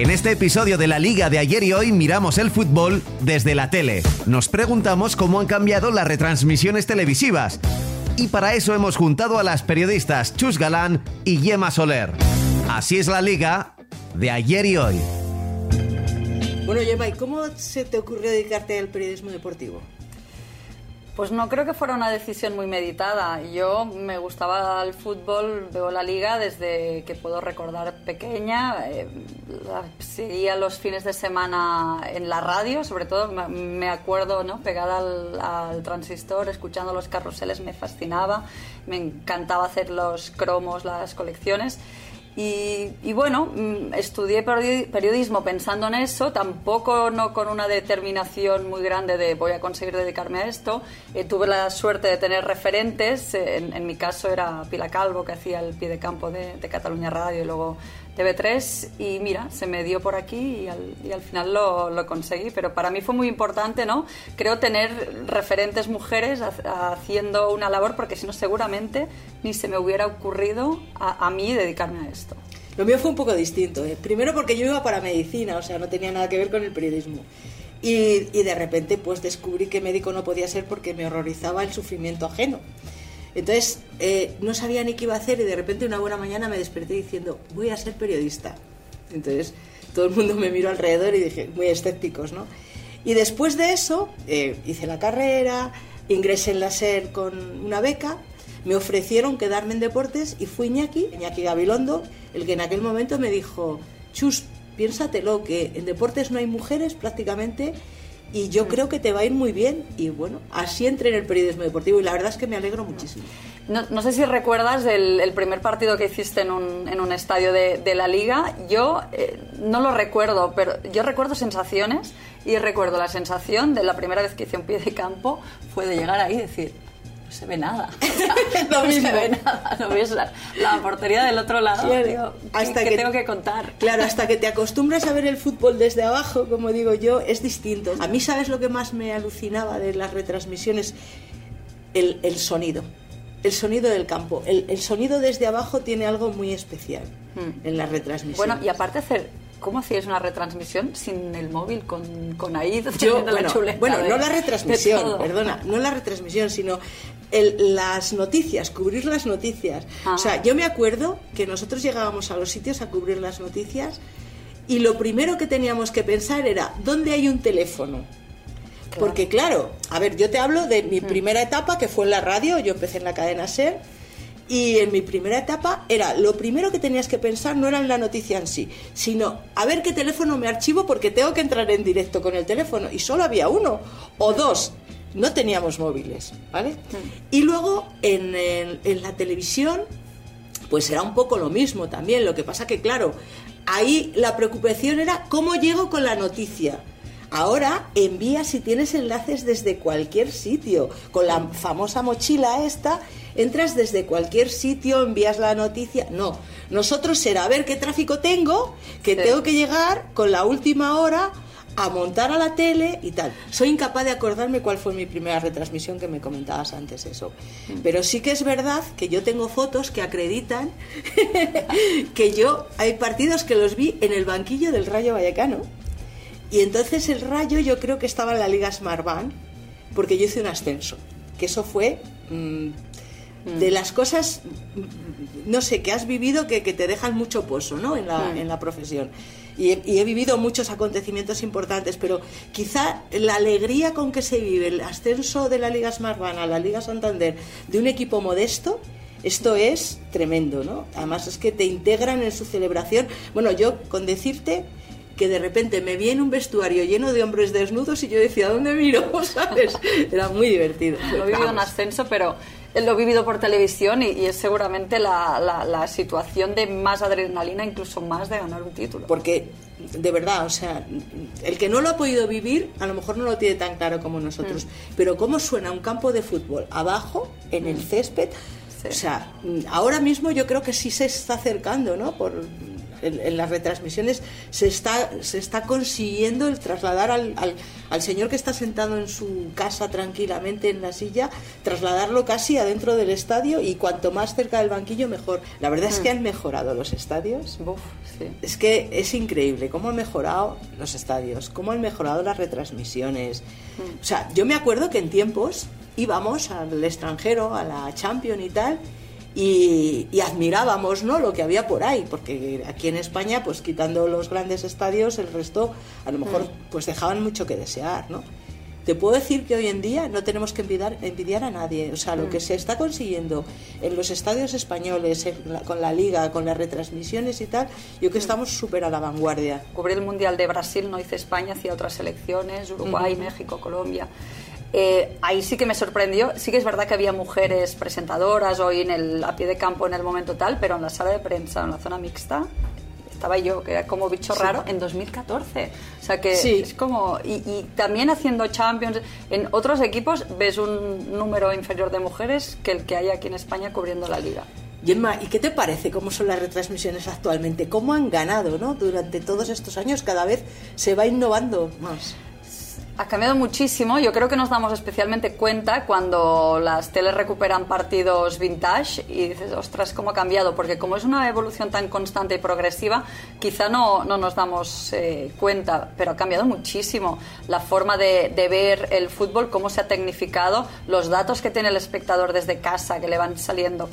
En este episodio de la Liga de ayer y hoy miramos el fútbol desde la tele. Nos preguntamos cómo han cambiado las retransmisiones televisivas. Y para eso hemos juntado a las periodistas Chus Galán y Yema Soler. Así es la Liga de ayer y hoy. Bueno, Yema, ¿y cómo se te ocurrió dedicarte al periodismo deportivo? Pues no creo que fuera una decisión muy meditada. Yo me gustaba el fútbol, veo la liga desde que puedo recordar pequeña. Eh, seguía los fines de semana en la radio, sobre todo me acuerdo, ¿no? Pegada al, al, transistor, escuchando los carruseles, me fascinaba. Me encantaba hacer los cromos, las colecciones. Y, bueno, mm, estudié periodismo pensando en eso, tampoco no con una determinación muy grande de voy a conseguir dedicarme a esto. Eh, tuve la suerte de tener referentes, en, mi caso era Pila Calvo, que hacía el pie de campo de, de Cataluña Radio y luego TV3 y mira, se me dio por aquí y al, final lo, conseguí. Pero para mí fue muy importante, ¿no? Creo tener referentes mujeres haciendo una labor porque si no seguramente ni se me hubiera ocurrido a, a mí dedicarme a esto. Lo mío fue un poco distinto. ¿eh? Primero porque yo iba para medicina, o sea, no tenía nada que ver con el periodismo. Y, y de repente pues descubrí que médico no podía ser porque me horrorizaba el sufrimiento ajeno. Entonces, eh, no sabía ni qué iba a hacer y de repente una buena mañana me desperté diciendo, voy a ser periodista. Entonces, todo el mundo me miró alrededor y dije, muy escépticos, ¿no? Y después de eso, eh, hice la carrera, ingresé en la SER con una beca, me ofrecieron quedarme en deportes y fui Iñaki, Iñaki Gabilondo, el que en aquel momento me dijo, Chus, piénsatelo, que en deportes no hay mujeres prácticamente y yo creo que te va a ir muy bien. Y bueno, así entré en el periodismo deportivo y la verdad es que me alegro muchísimo. No, sé si recuerdas el, primer partido que hiciste en un, en un estadio de, la liga. Yo eh, no lo recuerdo, pero yo recuerdo sensaciones y recuerdo la sensación de la primera vez que hice un pie de campo fue de llegar ahí y decir, no se ve nada. no se ve nada. No ves la, portería del otro lado. hasta que, tengo que contar. Claro, hasta que te acostumbras a ver el fútbol desde abajo, como digo yo, es distinto. A mí, ¿sabes lo que más me alucinaba de las retransmisiones? El, el sonido. El sonido del campo. El, el, sonido desde abajo tiene algo muy especial hmm. en las retransmisiones. Bueno, y aparte hacer ¿Cómo hacías una retransmisión sin el móvil, con, con ahí Yo, bueno, la bueno no la retransmisión, perdona, no la retransmisión, sino las noticias, cubrir las noticias. O sea, ah. yo me acuerdo que nosotros llegábamos a los sitios a cubrir las noticias y lo primero que teníamos que pensar era, ¿dónde hay un teléfono? Porque claro, a ver, yo te hablo de mi mm. primera etapa, que fue en la radio, yo empecé en la cadena SER, y en mi primera etapa era, lo primero que tenías que pensar no era en la noticia en sí, sino a ver qué teléfono me archivo porque tengo que entrar en directo con el teléfono. Y solo había uno o dos no teníamos móviles, ¿vale? Y luego en, en, la televisión, pues era un poco lo mismo también. Lo que pasa que, claro, ahí la preocupación era cómo llego con la noticia. Ahora envía si tienes enlaces desde cualquier sitio. Con la famosa mochila esta, entras desde cualquier sitio, envías la noticia. No, nosotros será a ver qué tráfico tengo, que tengo que llegar con la última hora a montar a la tele y tal. Soy incapaz de acordarme cuál fue mi primera retransmisión que me comentabas antes eso. Mm. Pero sí que es verdad que yo tengo fotos que acreditan que yo hay partidos que los vi en el banquillo del Rayo Vallecano. Y entonces el Rayo yo creo que estaba en la Liga Smartbank porque yo hice un ascenso, que eso fue mm, de mm. las cosas no sé que has vivido que, te dejan mucho pozo, ¿no? En la, en la profesión y he, vivido muchos acontecimientos importantes, pero quizá la alegría con que se vive el ascenso de la Liga Smartbana a la Liga Santander de un equipo modesto, esto es tremendo, ¿no? Además es que te integran en su celebración. Bueno, yo con decirte que de repente me vi en un vestuario lleno de hombres desnudos y yo decía, ¿dónde miro? ¿Sabes? Era muy divertido. Lo he vivido en ascenso, pero lo he vivido por televisión y, es seguramente la, la, situación de más adrenalina, incluso más de ganar un título. Porque, de verdad, o sea, el que no lo ha podido vivir, a lo mejor no lo tiene tan claro como nosotros. Mm. Pero cómo suena un campo de fútbol abajo, en el mm. césped, o sea, ahora mismo yo creo que sí se está acercando, ¿no? Por en, las retransmisiones se está, se está consiguiendo el trasladar al, al, señor que está sentado en su casa tranquilamente en la silla, trasladarlo casi adentro del estadio y cuanto más cerca del banquillo mejor. La verdad es que mm. han mejorado los estadios. Es que es increíble cómo han mejorado los estadios, cómo han mejorado las retransmisiones. Mm. O sea, yo me acuerdo que en tiempos íbamos al extranjero, a la Champions y tal, y, admirábamos ¿no? lo que había por ahí, porque aquí en España, pues quitando los grandes estadios, el resto a lo mejor mm. pues dejaban mucho que desear, ¿no? Te puedo decir que hoy en día no tenemos que envidiar, envidiar a nadie. O sea, lo mm. que se está consiguiendo en los estadios españoles, con la liga, con las retransmisiones y tal, yo creo que mm. estamos súper a la vanguardia. Cubrir el Mundial de Brasil, no hice España, hacia otras selecciones, Uruguay, México, Colombia. Eh, ahí sí que me sorprendió. Sí que es verdad que había mujeres presentadoras hoy en el, a pie de campo en el momento tal, pero en la sala de prensa, en la zona mixta, estaba yo, que era como bicho raro, en 2014. O sea que es como. Y, también haciendo Champions. En otros equipos ves un número inferior de mujeres que el que hay aquí en España cubriendo la liga. Gemma, ¿y qué te parece cómo son las retransmisiones actualmente? ¿Cómo han ganado ¿no? durante todos estos años? Cada vez se va innovando más. Ha cambiado muchísimo. Yo creo que nos damos especialmente cuenta cuando las teles recuperan partidos vintage y dices, ostras, cómo ha cambiado. Porque como es una evolución tan constante y progresiva, quizá no, no nos damos eh, cuenta, pero ha cambiado muchísimo la forma de, de, ver el fútbol, cómo se ha tecnificado, los datos que tiene el espectador desde casa, que le van saliendo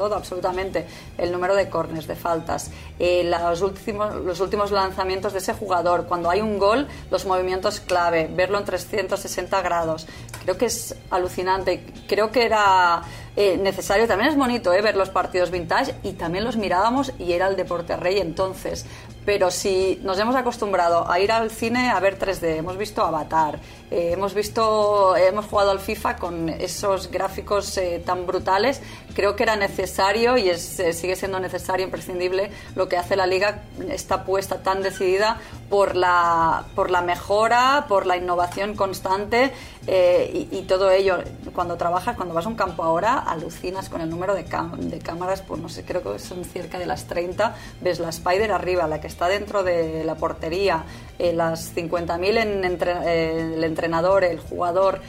todo absolutamente, el número de corners, de faltas, eh, los, últimos, los últimos lanzamientos de ese jugador, cuando hay un gol, los movimientos clave, verlo en 360 grados. Creo que es alucinante. Creo que era eh, necesario. También es bonito eh, ver los partidos vintage y también los mirábamos y era el deporte rey entonces. Pero si nos hemos acostumbrado a ir al cine a ver 3D, hemos visto Avatar, eh, hemos visto, hemos jugado al FIFA con esos gráficos tan brutales, creo que era necesario y es, sigue siendo necesario, imprescindible, lo que hace la liga, esta apuesta tan decidida por la, por la mejora, por la innovación constante y, y, todo ello. Cuando trabajas, cuando vas a un campo ahora, alucinas con el número de, de, cámaras, pues no sé, creo que son cerca de las 30. Ves la Spider arriba, la que está dentro de la portería, eh, las 50.000 en eh, el entrenador, el jugador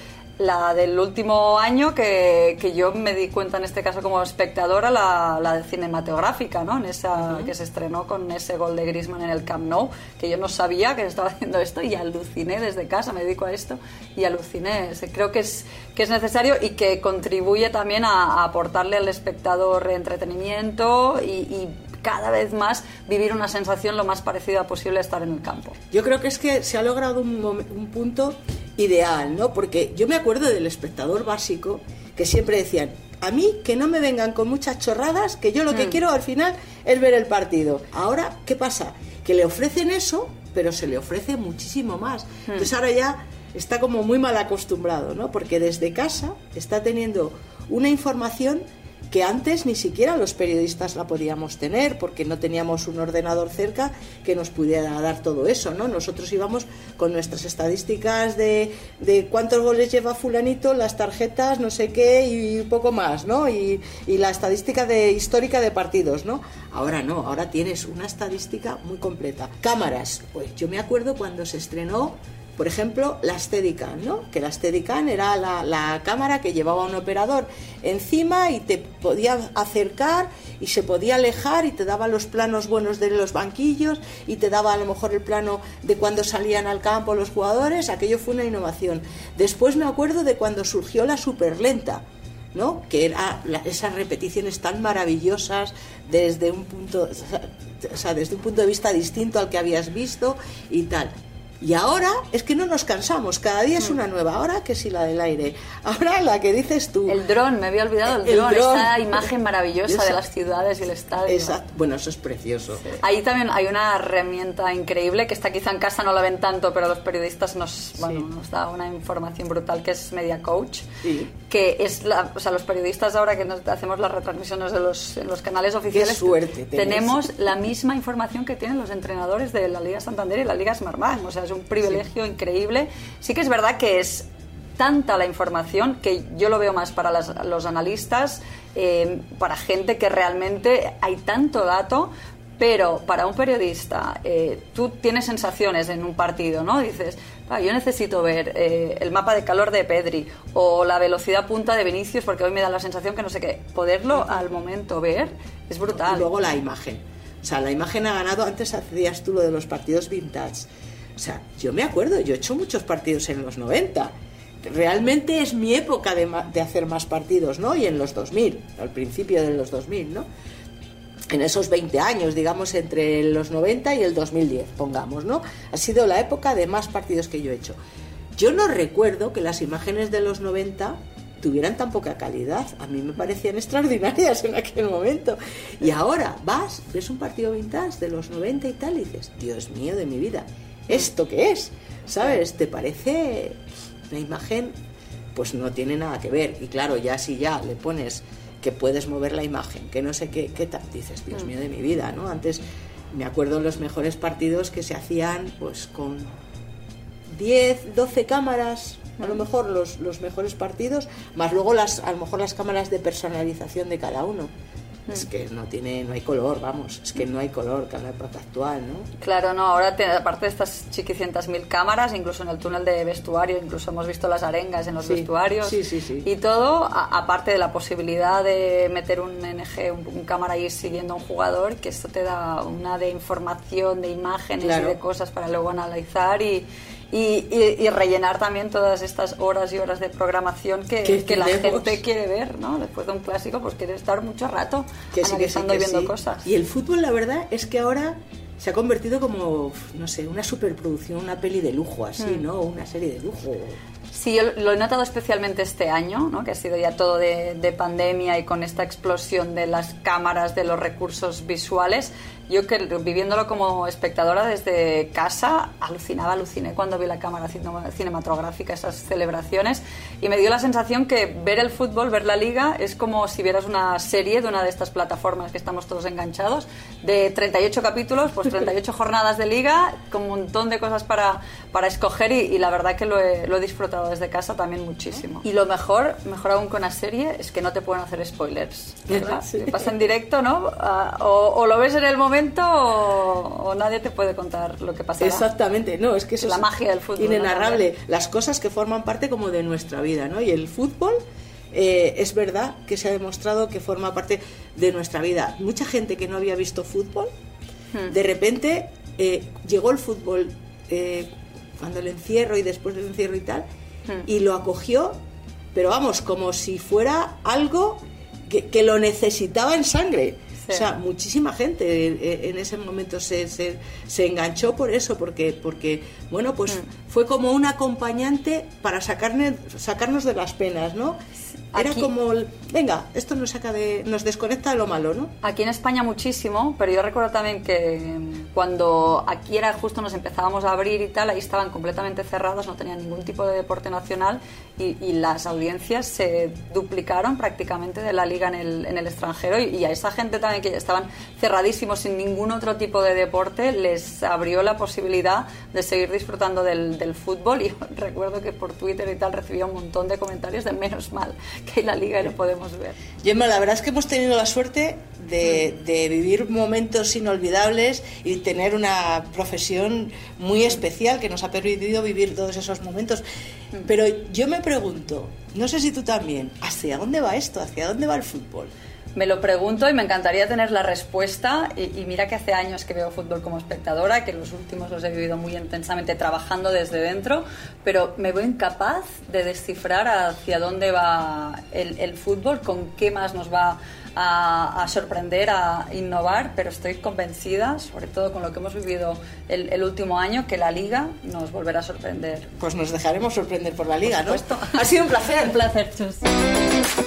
la del último año que, que, yo me di cuenta en este caso como espectadora, la, la de cinematográfica, ¿no? En esa que se estrenó con ese gol de Griezmann en el Camp Nou, que yo no sabía que estaba haciendo esto y aluciné desde casa, me dedico a esto y aluciné. Creo que es, que es necesario y que contribuye también a, aportarle al espectador entretenimiento y, y cada vez más vivir una sensación lo más parecida posible a estar en el campo. Yo creo que es que se ha logrado un, un punto ideal, ¿no? Porque yo me acuerdo del espectador básico que siempre decían, a mí que no me vengan con muchas chorradas, que yo lo que mm. quiero al final es ver el partido. Ahora, ¿qué pasa? Que le ofrecen eso, pero se le ofrece muchísimo más. Mm. Entonces ahora ya está como muy mal acostumbrado, ¿no? Porque desde casa está teniendo una información que antes ni siquiera los periodistas la podíamos tener porque no teníamos un ordenador cerca que nos pudiera dar todo eso, ¿no? Nosotros íbamos con nuestras estadísticas de, de cuántos goles lleva fulanito, las tarjetas, no sé qué y poco más, ¿no? Y, y la estadística de histórica de partidos, ¿no? Ahora no, ahora tienes una estadística muy completa. Cámaras, pues yo me acuerdo cuando se estrenó por ejemplo, la Steadicam, ¿no? Que la Steadicam era la, cámara que llevaba un operador encima y te podía acercar y se podía alejar y te daba los planos buenos de los banquillos y te daba a lo mejor el plano de cuando salían al campo los jugadores. Aquello fue una innovación. Después me acuerdo de cuando surgió la superlenta. ¿no? que era esas repeticiones tan maravillosas desde un punto o sea, desde un punto de vista distinto al que habías visto y tal y ahora es que no nos cansamos, cada día es mm. una nueva. Ahora que si la del aire, ahora la que dices tú. El dron, me había olvidado el, dron, esta imagen maravillosa de las ciudades y el estadio. Exacto, bueno, eso es precioso. Ahí también hay una herramienta increíble que está quizá en casa no la ven tanto, pero los periodistas nos, bueno, nos da una información brutal que es Media Coach, que es la, o sea, los periodistas ahora que nos hacemos las retransmisiones de los, en los canales oficiales, suerte, tenemos la misma información que tienen los entrenadores de la Liga Santander y la Liga Smartbank, o sea, un privilegio increíble. Sí que es verdad que es tanta la información que yo lo veo más para los analistas, eh, para gente que realmente hay tanto dato Pero para un periodista, eh, tú tienes sensaciones en un partido, ¿no? Dices, ah, yo necesito ver eh, el mapa de calor de Pedri o la velocidad punta de Vinicius porque hoy me da la sensación que no sé qué. Poderlo al momento ver es brutal. Y luego la imagen. O sea, la imagen ha ganado, antes hacías tú lo de los partidos vintage. O sea, yo me acuerdo, yo he hecho muchos partidos en los 90. Realmente es mi época de, hacer más partidos, ¿no? Y en los 2000, al principio de los 2000, ¿no? en esos 20 años, digamos, entre los 90 y el 2010, pongamos, ¿no? Ha sido la época de más partidos que yo he hecho. Yo no recuerdo que las imágenes de los 90 tuvieran tan poca calidad. A mí me parecían extraordinarias en aquel momento. Y ahora vas, ves un partido vintage de los 90 y tal, y dices, Dios mío de mi vida, ¿esto qué es? ¿Sabes? ¿Te parece la imagen? Pues no tiene nada que ver. Y claro, ya si ya le pones que puedes mover la imagen, que no sé qué, qué tal. Dices, Dios mm. mío de mi vida, ¿no? Antes me acuerdo los mejores partidos que se hacían pues con 10, 12 cámaras, a lo mm. mejor los, los mejores partidos, más luego las, a lo mejor las cámaras de personalización de cada uno. Es que no tiene, no hay color, vamos, es que no hay color con la época actual, ¿no? Claro, no, ahora aparte de estas chiquicientas mil cámaras, incluso en el túnel de vestuario, incluso hemos visto las arengas en los vestuarios sí, sí, sí. y todo, aparte de la posibilidad de meter un NG, un, cámara y ir siguiendo a un jugador, que esto te da una de información, de imágenes y de cosas para luego analizar y, y, rellenar también todas estas horas y horas de programación que, que la gente quiere ver, ¿no? Después de un clásico, pues quiere estar mucho rato analizando y viendo cosas. Y el fútbol, la verdad, es que ahora se ha convertido como, no sé, una superproducción, una peli de lujo así, mm. ¿no? Una serie de lujo. Sí, yo lo he notado especialmente este año, ¿no? que ha sido ya todo de, de, pandemia y con esta explosión de las cámaras, de los recursos visuales yo que viviéndolo como espectadora desde casa, alucinaba, aluciné cuando vi la cámara cinematográfica, esas celebraciones, y me dio la sensación que ver el fútbol, ver la liga, es como si vieras una serie de una de estas plataformas que estamos todos enganchados, de 38 capítulos, pues 38 jornadas de liga, con un montón de cosas para, para escoger, y, la verdad que lo he, lo he, disfrutado desde casa también muchísimo. Y lo mejor, mejor aún con la serie, es que no te pueden hacer spoilers. ¿verdad? Pasa en directo, ¿no? Ah, o, o lo ves en el momento o, nadie te puede contar lo que pasa. Exactamente, no, es que eso es la magia del fútbol. Inenarrable, las cosas que forman parte como de nuestra vida, ¿no? Y el fútbol eh, es verdad que se ha demostrado que forma parte de nuestra vida. Mucha gente que no había visto fútbol, hmm. de repente eh, llegó el fútbol eh, cuando el encierro y después del encierro y tal, hmm. y lo acogió, pero vamos, como si fuera algo que, que lo necesitaba en sangre. O sea, muchísima gente en ese momento se, se, se, enganchó por eso, porque, porque bueno, pues mm. fue como un acompañante para sacarnos, sacarnos de las penas, ¿no? Era como, venga, esto nos saca de, nos desconecta de lo malo, ¿no? Aquí en España muchísimo, pero yo recuerdo también que cuando aquí era justo nos empezábamos a abrir y tal, ahí estaban completamente cerrados, no tenían ningún tipo de deporte nacional y, las audiencias se duplicaron prácticamente de la liga en el, en el extranjero y, a esa gente también que estaban cerradísimos sin ningún otro tipo de deporte les abrió la posibilidad de seguir disfrutando del, del fútbol y recuerdo que por Twitter y tal recibía un montón de comentarios de menos mal que la liga lo podemos ver. Gemma, la verdad es que hemos tenido la suerte de, de, vivir momentos inolvidables y tener una profesión muy especial que nos ha permitido vivir todos esos momentos. Mm. Pero yo me pregunto, no sé si tú también, ¿hacia dónde va esto? ¿Hacia dónde va el fútbol? Me lo pregunto y me encantaría tener la respuesta. Y, mira que hace años que veo fútbol como espectadora, que los últimos los he vivido muy intensamente trabajando desde dentro, pero me veo incapaz de descifrar hacia dónde va el, fútbol, con qué más nos va sorprender, a innovar, pero estoy convencida, sobre todo con lo que hemos vivido el, último año, que la liga nos volverá a sorprender. Pues nos dejaremos sorprender por la liga, ¿no? Ha sido un placer. un placer, Chus.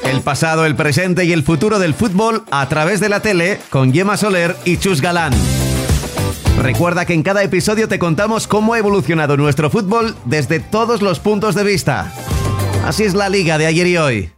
El pasado, el presente y el futuro del fútbol a través de la tele con Gemma Soler y Chus Galán. Recuerda que en cada episodio te contamos cómo ha evolucionado nuestro fútbol desde todos los puntos de vista. Así es la liga de ayer y hoy.